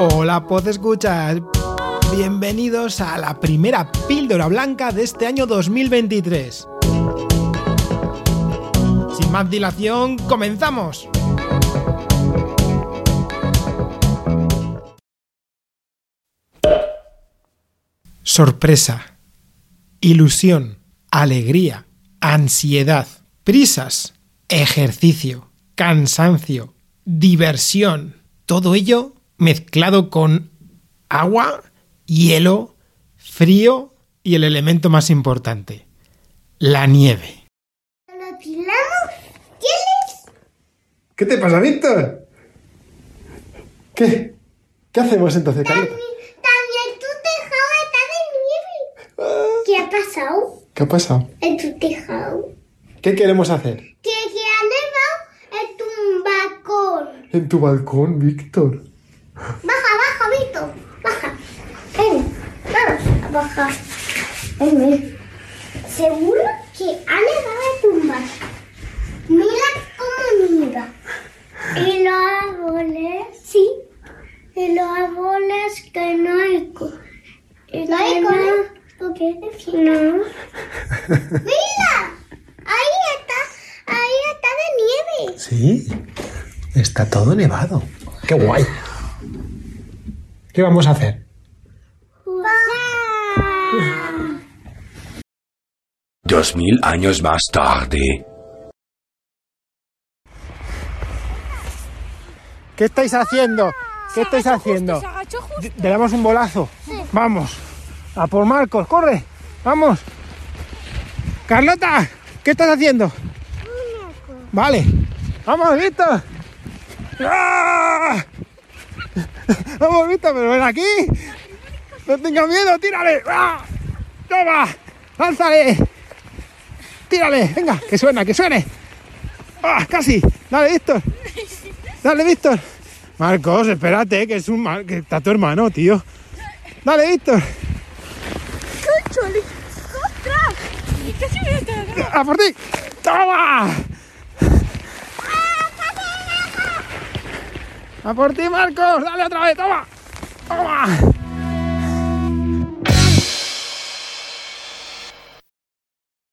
Hola, Pod Escuchas. Bienvenidos a la primera píldora blanca de este año 2023. Sin más dilación, comenzamos. Sorpresa, ilusión, alegría, ansiedad, prisas, ejercicio, cansancio, diversión, todo ello mezclado con agua, hielo, frío y el elemento más importante, la nieve. ¿Qué te pasa, Víctor? ¿Qué? ¿Qué hacemos entonces, Carlota? También tu tejado está de nieve. ¿Qué ha pasado ¿Qué ha pasado? en tu tejado? ¿Qué queremos hacer? Que se ha nevado en tu balcón. En tu balcón, Víctor. Baja, baja, Vito. Baja. Ven, vamos a bajar. Ven, ven. Seguro que ha nevado en tu balcón. Mira cómo nieva. Y los árboles, sí. Y los árboles que no hay co- y ¿No hay cola? ¿Por qué? No. Mira, ahí está, ahí está de nieve. Sí, está todo nevado. ¡Qué guay! ¿Qué vamos a hacer? Dos mil años más tarde. ¿Qué estáis haciendo? ¿Qué estáis haciendo? Se agachó justo. D- ¿Le damos un bolazo? Vamos. A por Marcos, corre. Vamos. Carlota, ¿qué estás haciendo? Vale. Vamos, Víctor. ¡Ah! Vamos, Víctor, pero ven aquí. No tengas miedo, tírale. ¡Ah! Toma. Lánzale. Tírale. Venga, que suena, que suene. ¡Ah! Casi. Dale, Víctor. Dale, Víctor. Marcos, espérate, que es un mar... que está tu hermano, tío. Dale, Víctor. ¡Choli! ¡Ostras! Casi me ¡A por ti! ¡Toma! ¡A por ti, Marcos! ¡Dale otra vez! ¡Toma! ¡Toma!